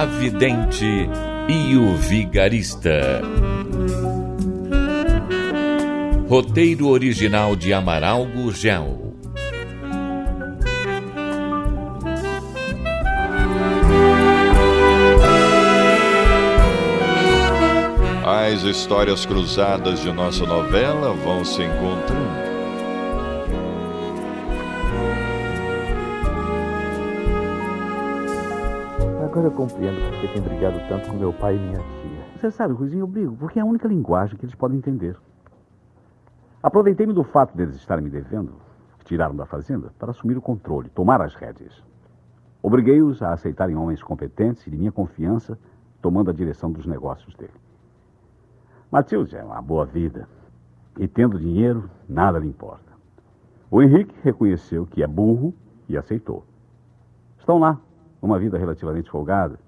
A Vidente e o Vigarista. Roteiro original de Amaral Gurgel. As histórias cruzadas de nossa novela vão se encontrando. Agora eu compreendo porque tem brigado tanto com meu pai e minha tia. Você sabe, Ruizinho, eu brigo porque é a única linguagem que eles podem entender. Aproveitei-me do fato deles estarem me devendo, que tiraram da fazenda, para assumir o controle, tomar as rédeas. Obriguei-os a aceitarem homens competentes e de minha confiança, tomando a direção dos negócios dele. Matilde é uma boa vida. E tendo dinheiro, nada lhe importa. O Henrique reconheceu que é burro e aceitou. Estão lá, uma vida relativamente folgada.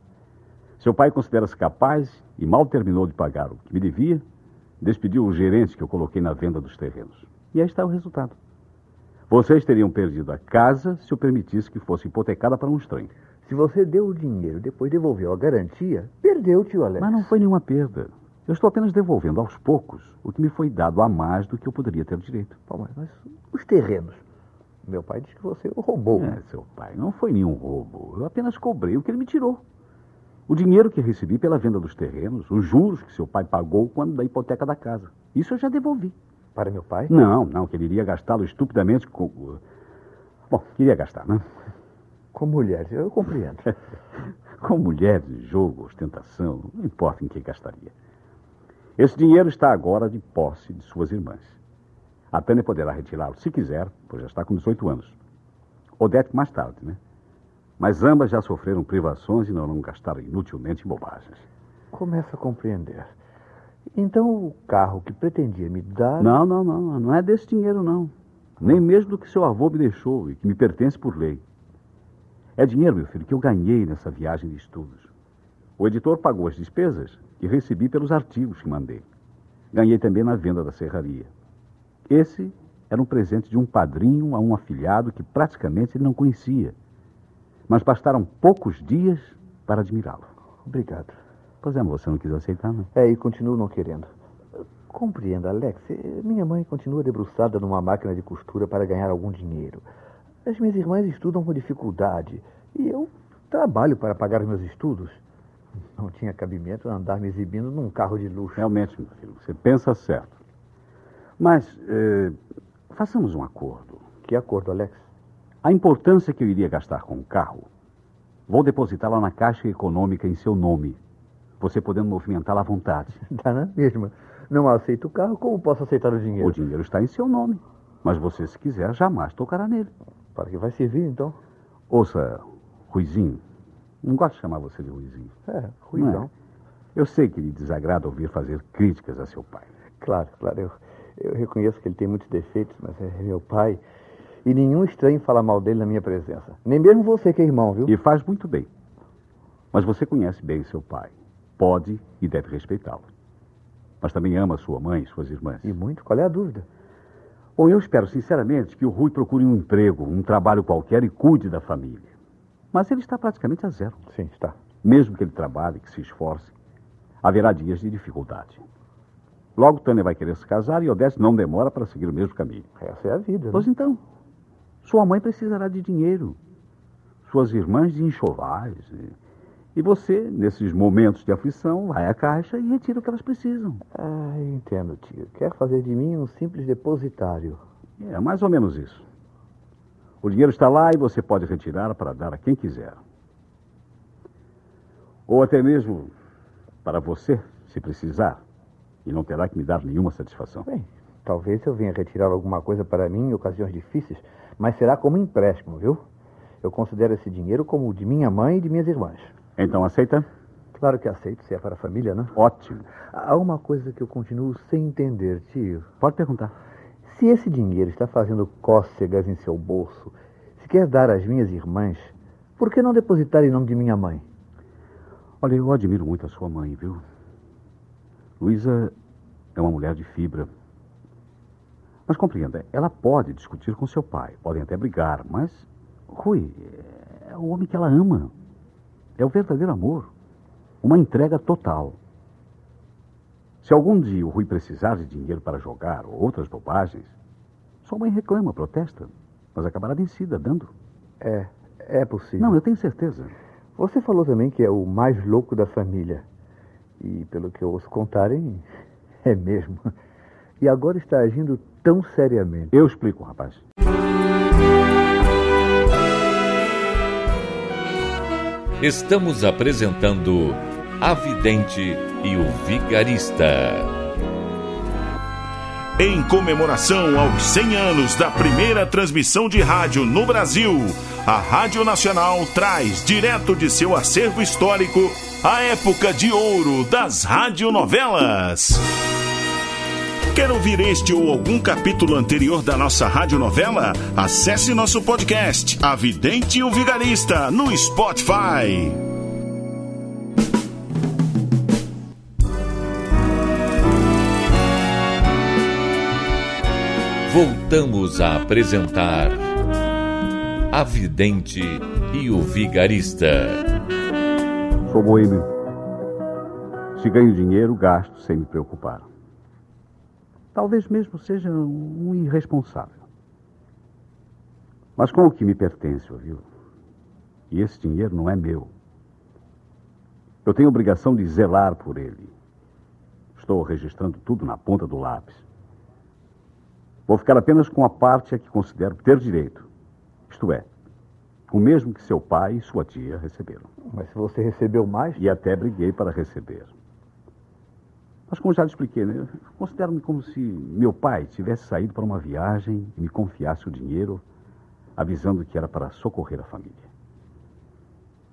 Seu pai considera-se capaz e mal terminou de pagar o que me devia, despediu o gerente que eu coloquei na venda dos terrenos. E aí está o resultado. Vocês teriam perdido a casa se eu permitisse que fosse hipotecada para um estranho. Se você deu o dinheiro e depois devolveu a garantia, perdeu, tio Alex. Mas não foi nenhuma perda. Eu estou apenas devolvendo aos poucos o que me foi dado a mais do que eu poderia ter direito. Mas, mas os terrenos? Meu pai disse que você o roubou. É, seu pai, não foi nenhum roubo. Eu apenas cobrei o que ele me tirou. O dinheiro que recebi pela venda dos terrenos, os juros que seu pai pagou quando da hipoteca da casa. Isso eu já devolvi. Para meu pai? Não, não, que ele iria gastá-lo estupidamente com. Bom, queria gastar, né? Com mulheres, eu compreendo. com mulheres, jogo, ostentação, não importa em que gastaria. Esse dinheiro está agora de posse de suas irmãs. A Tânia poderá retirá-lo se quiser, pois já está com 18 anos. Odete mais tarde, né? Mas ambas já sofreram privações e não vão gastar inutilmente bobagens. Começo a compreender. Então o carro que pretendia me dar. Não, não, não. Não é desse dinheiro, não. Nem mesmo do que seu avô me deixou e que me pertence por lei. É dinheiro, meu filho, que eu ganhei nessa viagem de estudos. O editor pagou as despesas que recebi pelos artigos que mandei. Ganhei também na venda da serraria. Esse era um presente de um padrinho a um afilhado que praticamente ele não conhecia. Mas bastaram poucos dias para admirá-lo. Obrigado. Pois é, você não quis aceitar, não? É, e continuo não querendo. Compreenda, Alex. Minha mãe continua debruçada numa máquina de costura para ganhar algum dinheiro. As minhas irmãs estudam com dificuldade e eu trabalho para pagar meus estudos. Não tinha cabimento andar me exibindo num carro de luxo. Realmente, meu filho, você pensa certo. Mas eh, façamos um acordo. Que acordo, Alex? A importância que eu iria gastar com o carro, vou depositá-la na Caixa Econômica em seu nome. Você podendo movimentá-la à vontade. Dá na mesma. Não aceito o carro, como posso aceitar o dinheiro? O dinheiro está em seu nome. Mas você, se quiser, jamais tocará nele. Para que vai servir, então? Ouça, Ruizinho. Não gosto de chamar você de Ruizinho. É, Ruizão. É? Eu sei que lhe desagrada ouvir fazer críticas a seu pai. Claro, claro. Eu, eu reconheço que ele tem muitos defeitos, mas é meu pai. E nenhum estranho fala mal dele na minha presença. Nem mesmo você que é irmão, viu? E faz muito bem. Mas você conhece bem seu pai. Pode e deve respeitá-lo. Mas também ama sua mãe e suas irmãs. E muito? Qual é a dúvida? Bom, eu espero sinceramente que o Rui procure um emprego, um trabalho qualquer e cuide da família. Mas ele está praticamente a zero. Sim, está. Mesmo que ele trabalhe, que se esforce, haverá dias de dificuldade. Logo, Tânia vai querer se casar e Odete não demora para seguir o mesmo caminho. Essa é a vida. Né? Pois então, sua mãe precisará de dinheiro. Suas irmãs de enxovais. E você, nesses momentos de aflição, vai à caixa e retira o que elas precisam. Ah, entendo, tio. Quer fazer de mim um simples depositário. É mais ou menos isso. O dinheiro está lá e você pode retirar para dar a quem quiser. Ou até mesmo para você, se precisar. E não terá que me dar nenhuma satisfação. Bem, talvez eu venha retirar alguma coisa para mim em ocasiões difíceis, mas será como empréstimo, viu? Eu considero esse dinheiro como o de minha mãe e de minhas irmãs. Então aceita? Claro que aceito, se é para a família, né? Ótimo. Há uma coisa que eu continuo sem entender, tio. Pode perguntar. Se esse dinheiro está fazendo cócegas em seu bolso, se quer dar às minhas irmãs, por que não depositar em nome de minha mãe? Olha, eu admiro muito a sua mãe, viu? Luísa é uma mulher de fibra. Mas compreenda, ela pode discutir com seu pai, podem até brigar, mas Rui é o homem que ela ama. É o verdadeiro amor. Uma entrega total. Se algum dia o Rui precisar de dinheiro para jogar ou outras bobagens, sua mãe reclama, protesta, mas acabará vencida, dando. É, é possível. Não, eu tenho certeza. Você falou também que é o mais louco da família. E pelo que eu ouço contarem, é mesmo. E agora está agindo tão seriamente. Eu explico, rapaz. Estamos apresentando A Vidente e o Vigarista. Em comemoração aos 100 anos da primeira transmissão de rádio no Brasil, a Rádio Nacional traz direto de seu acervo histórico a época de ouro das radionovelas. Quer ouvir este ou algum capítulo anterior da nossa radionovela? Acesse nosso podcast, A Vidente e o Vigarista, no Spotify. Voltamos a apresentar A Vidente e o Vigarista. Sou boêmio. Se ganho dinheiro, gasto sem me preocupar. Talvez mesmo seja um irresponsável. Mas com o que me pertence, ouviu? E esse dinheiro não é meu. Eu tenho obrigação de zelar por ele. Estou registrando tudo na ponta do lápis. Vou ficar apenas com a parte a que considero ter direito. Isto é, o mesmo que seu pai e sua tia receberam. Mas se você recebeu mais. E até briguei para receber. Mas como já lhe expliquei, né? considero-me como se meu pai tivesse saído para uma viagem e me confiasse o dinheiro, avisando que era para socorrer a família.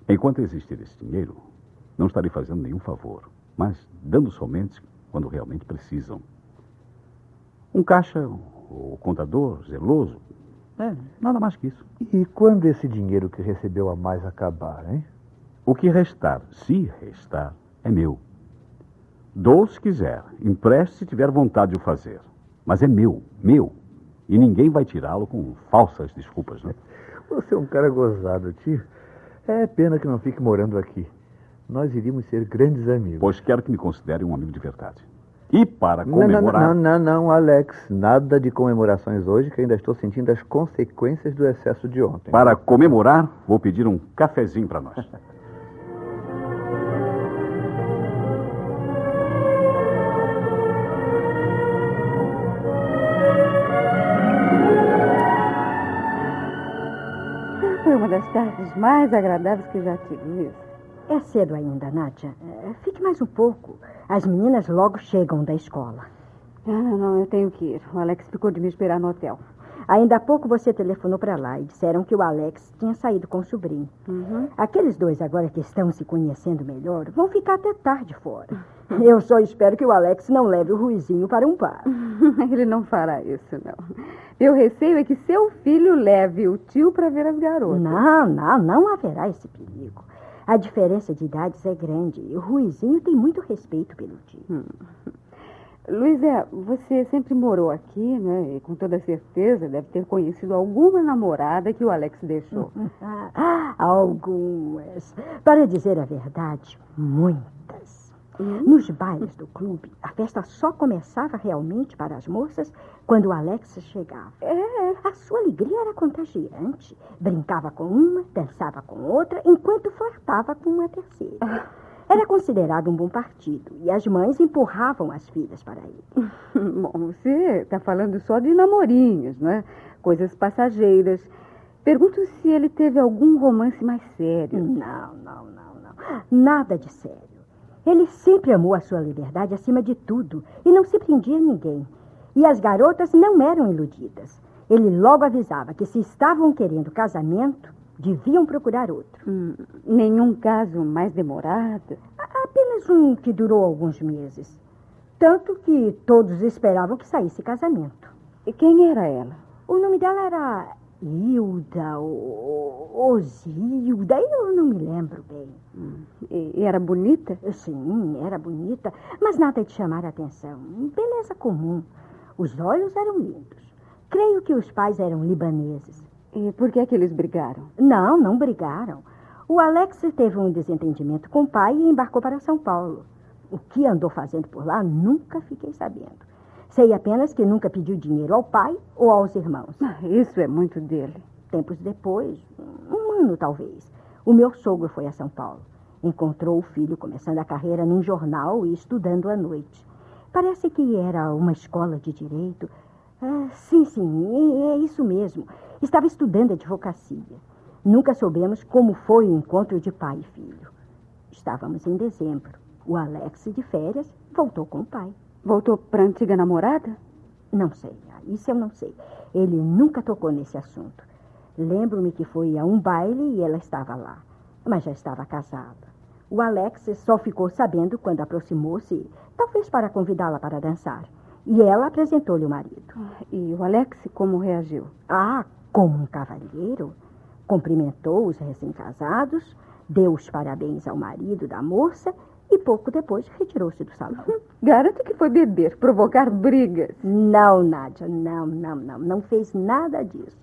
Enquanto existir esse dinheiro, não estarei fazendo nenhum favor, mas dando somente quando realmente precisam. Um caixa ou contador zeloso, é, nada mais que isso. E quando esse dinheiro que recebeu a mais acabar, hein? O que restar, se restar, é meu. Dou se quiser, empreste se tiver vontade de o fazer. Mas é meu, meu. E ninguém vai tirá-lo com falsas desculpas, né? Você é um cara gozado, tio. É pena que não fique morando aqui. Nós iríamos ser grandes amigos. Pois quero que me considere um amigo de verdade. E para comemorar. não, não, não, não, Alex. Nada de comemorações hoje, que ainda estou sentindo as consequências do excesso de ontem. Para comemorar, vou pedir um cafezinho para nós. Foi uma das tardes mais agradáveis que já tive, isso. É cedo ainda, Nádia. É, Fique mais um pouco. As meninas logo chegam da escola. Ah, não, não, eu tenho que ir. O Alex ficou de me esperar no hotel. Ainda há pouco você telefonou para lá e disseram que o Alex tinha saído com o sobrinho. Aqueles dois, agora que estão se conhecendo melhor, vão ficar até tarde fora. Eu só espero que o Alex não leve o Ruizinho para um bar. Ele não fará isso, não. Meu receio é que seu filho leve o tio para ver as garotas. Não, não, não haverá esse perigo. A diferença de idades é grande e o Ruizinho tem muito respeito pelo tio. Luísa, você sempre morou aqui, né? E com toda certeza deve ter conhecido alguma namorada que o Alex deixou. Ah, Algumas. Para dizer a verdade, muitas. Nos bailes do clube, a festa só começava realmente para as moças quando o Alex chegava. É. A sua alegria era contagiante. Brincava com uma, dançava com outra, enquanto flertava com uma terceira. Era considerado um bom partido e as mães empurravam as filhas para ele. Bom, você está falando só de namorinhos, né? Coisas passageiras. Pergunto se ele teve algum romance mais sério. Não, não, não, não. Nada de sério. Ele sempre amou a sua liberdade acima de tudo e não se prendia a ninguém. E as garotas não eram iludidas. Ele logo avisava que se estavam querendo casamento, Deviam procurar outro. Hum, nenhum caso mais demorado? Apenas um que durou alguns meses. Tanto que todos esperavam que saísse casamento. E quem era ela? O nome dela era Hilda Osilda, eu não me lembro bem. Hum, era bonita? Sim, era bonita, mas nada de chamar a atenção. Beleza comum. Os olhos eram lindos. Creio que os pais eram libaneses. E por que é que eles brigaram? Não, não brigaram. O Alex teve um desentendimento com o pai e embarcou para São Paulo. O que andou fazendo por lá, nunca fiquei sabendo. Sei apenas que nunca pediu dinheiro ao pai ou aos irmãos. Ah, isso é muito dele. Tempos depois, um ano talvez, o meu sogro foi a São Paulo. Encontrou o filho começando a carreira num jornal e estudando à noite. Parece que era uma escola de direito. Ah, sim, sim, é isso mesmo. Estava estudando advocacia. Nunca soubemos como foi o encontro de pai e filho. Estávamos em dezembro. O Alex, de férias, voltou com o pai. Voltou para a antiga namorada? Não sei, isso eu não sei. Ele nunca tocou nesse assunto. Lembro-me que foi a um baile e ela estava lá, mas já estava casada. O Alex só ficou sabendo quando aproximou-se, talvez para convidá-la para dançar. E ela apresentou-lhe o marido. E o Alex como reagiu? Ah, como um cavalheiro. Cumprimentou os recém-casados, deu os parabéns ao marido da moça e pouco depois retirou-se do salão. Garanto que foi beber, provocar brigas. Não, Nádia, não, não, não. Não fez nada disso.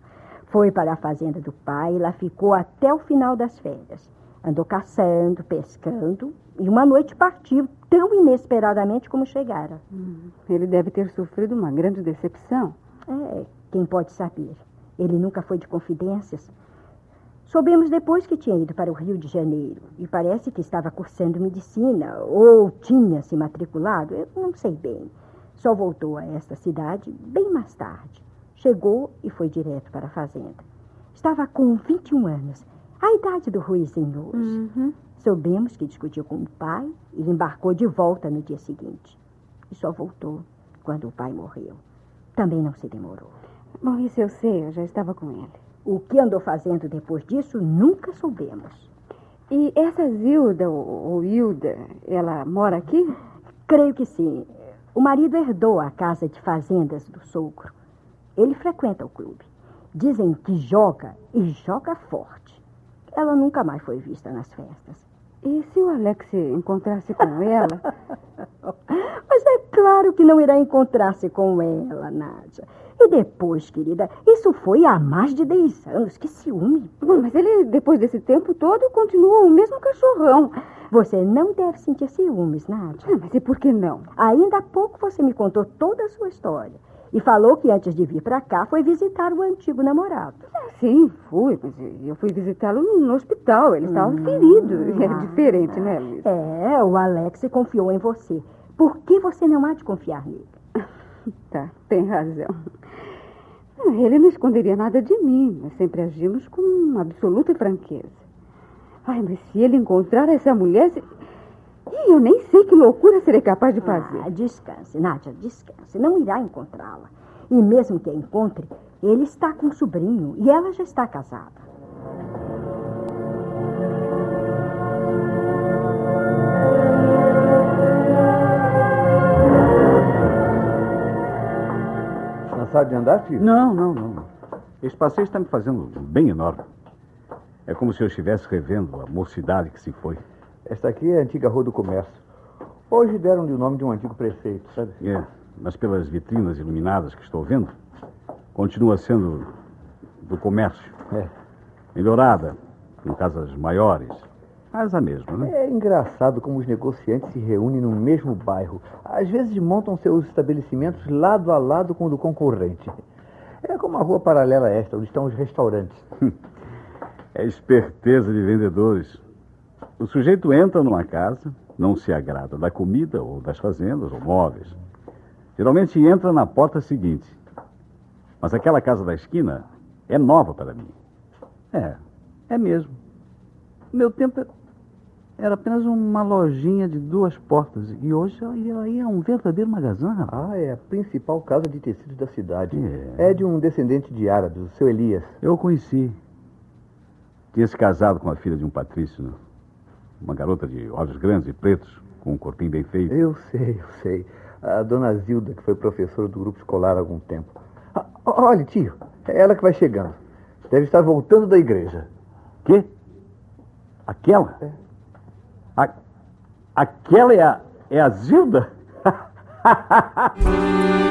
Foi para a fazenda do pai e lá ficou até o final das férias. Andou caçando, pescando e uma noite partiu tão inesperadamente como chegara. Hum, ele deve ter sofrido uma grande decepção. É, quem pode saber? Ele nunca foi de confidências. Soubemos depois que tinha ido para o Rio de Janeiro e parece que estava cursando medicina ou tinha se matriculado, eu não sei bem. Só voltou a esta cidade bem mais tarde. Chegou e foi direto para a fazenda. Estava com 21 anos, a idade do Ruizinho hoje. Uhum. Soubemos que discutiu com o pai e embarcou de volta no dia seguinte. E só voltou quando o pai morreu. Também não se demorou. Bom, isso eu sei, eu já estava com ele. O que andou fazendo depois disso, nunca soubemos. E essa Zilda, ou Hilda, ela mora aqui? Creio que sim. O marido herdou a casa de fazendas do sogro. Ele frequenta o clube. Dizem que joga e joga forte. Ela nunca mais foi vista nas festas. E se o Alex encontrasse com ela? Claro que não irá encontrar-se com ela, Nádia. E depois, querida, isso foi há mais de 10 anos. Que ciúme. Bom, mas ele, depois desse tempo todo, continua o mesmo cachorrão. Você não deve sentir ciúmes, Nádia. Ah, mas e por que não? Ainda há pouco você me contou toda a sua história. E falou que antes de vir para cá foi visitar o antigo namorado. Ah, sim, fui, mas eu fui visitá-lo no hospital. Ele estava hum, ferido. É diferente, né, Luiz? É, o Alex confiou em você. Por que você não há de confiar nele? tá, tem razão. Ele não esconderia nada de mim. Nós sempre agimos com absoluta franqueza. Ai, mas se ele encontrar essa mulher. Se... Eu nem sei que loucura serei capaz de fazer. Ah, descanse, Nádia, descanse. Não irá encontrá-la. E mesmo que a encontre, ele está com um sobrinho e ela já está casada. Cansado de andar, filho? Não, não, não. Esse passeio está me fazendo bem enorme. É como se eu estivesse revendo a mocidade que se foi. Esta aqui é a antiga Rua do Comércio. Hoje deram-lhe o nome de um antigo prefeito, sabe? É, mas pelas vitrinas iluminadas que estou vendo, continua sendo do comércio. É. Melhorada, com casas maiores, mas a mesma, né? É engraçado como os negociantes se reúnem no mesmo bairro. Às vezes montam seus estabelecimentos lado a lado com o do concorrente. É como a rua paralela a esta, onde estão os restaurantes. É esperteza de vendedores. O sujeito entra numa casa, não se agrada da comida ou das fazendas ou móveis. Geralmente entra na porta seguinte. Mas aquela casa da esquina é nova para mim. É, é mesmo. Meu tempo era apenas uma lojinha de duas portas. E hoje aí é um verdadeiro magazão, rapaz. Ah, é a principal casa de tecidos da cidade. É. é de um descendente de árabes, o seu Elias. Eu o conheci. tinha se casado com a filha de um patrício. Né? Uma garota de olhos grandes e pretos, com um corpinho bem feito. Eu sei, eu sei. A dona Zilda, que foi professora do grupo escolar há algum tempo. Ah, olha, tio, é ela que vai chegando. Deve estar voltando da igreja. Quê? Aquela? É. A... Aquela é a, é a Zilda?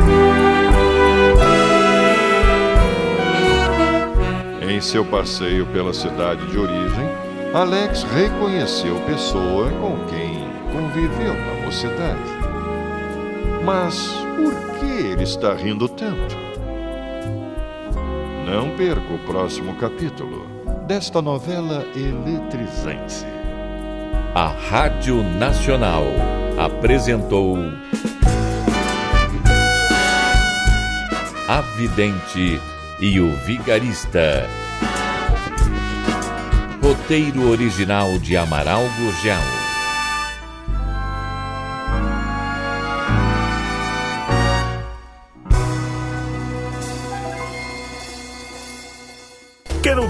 em seu passeio pela cidade de origem, Alex reconheceu pessoa com quem conviveu na mocidade. Mas por que ele está rindo tanto? Não perca o próximo capítulo desta novela eletrizante. A Rádio Nacional apresentou A Vidente e o Vigarista. Roteiro original de Amaral Gurgel.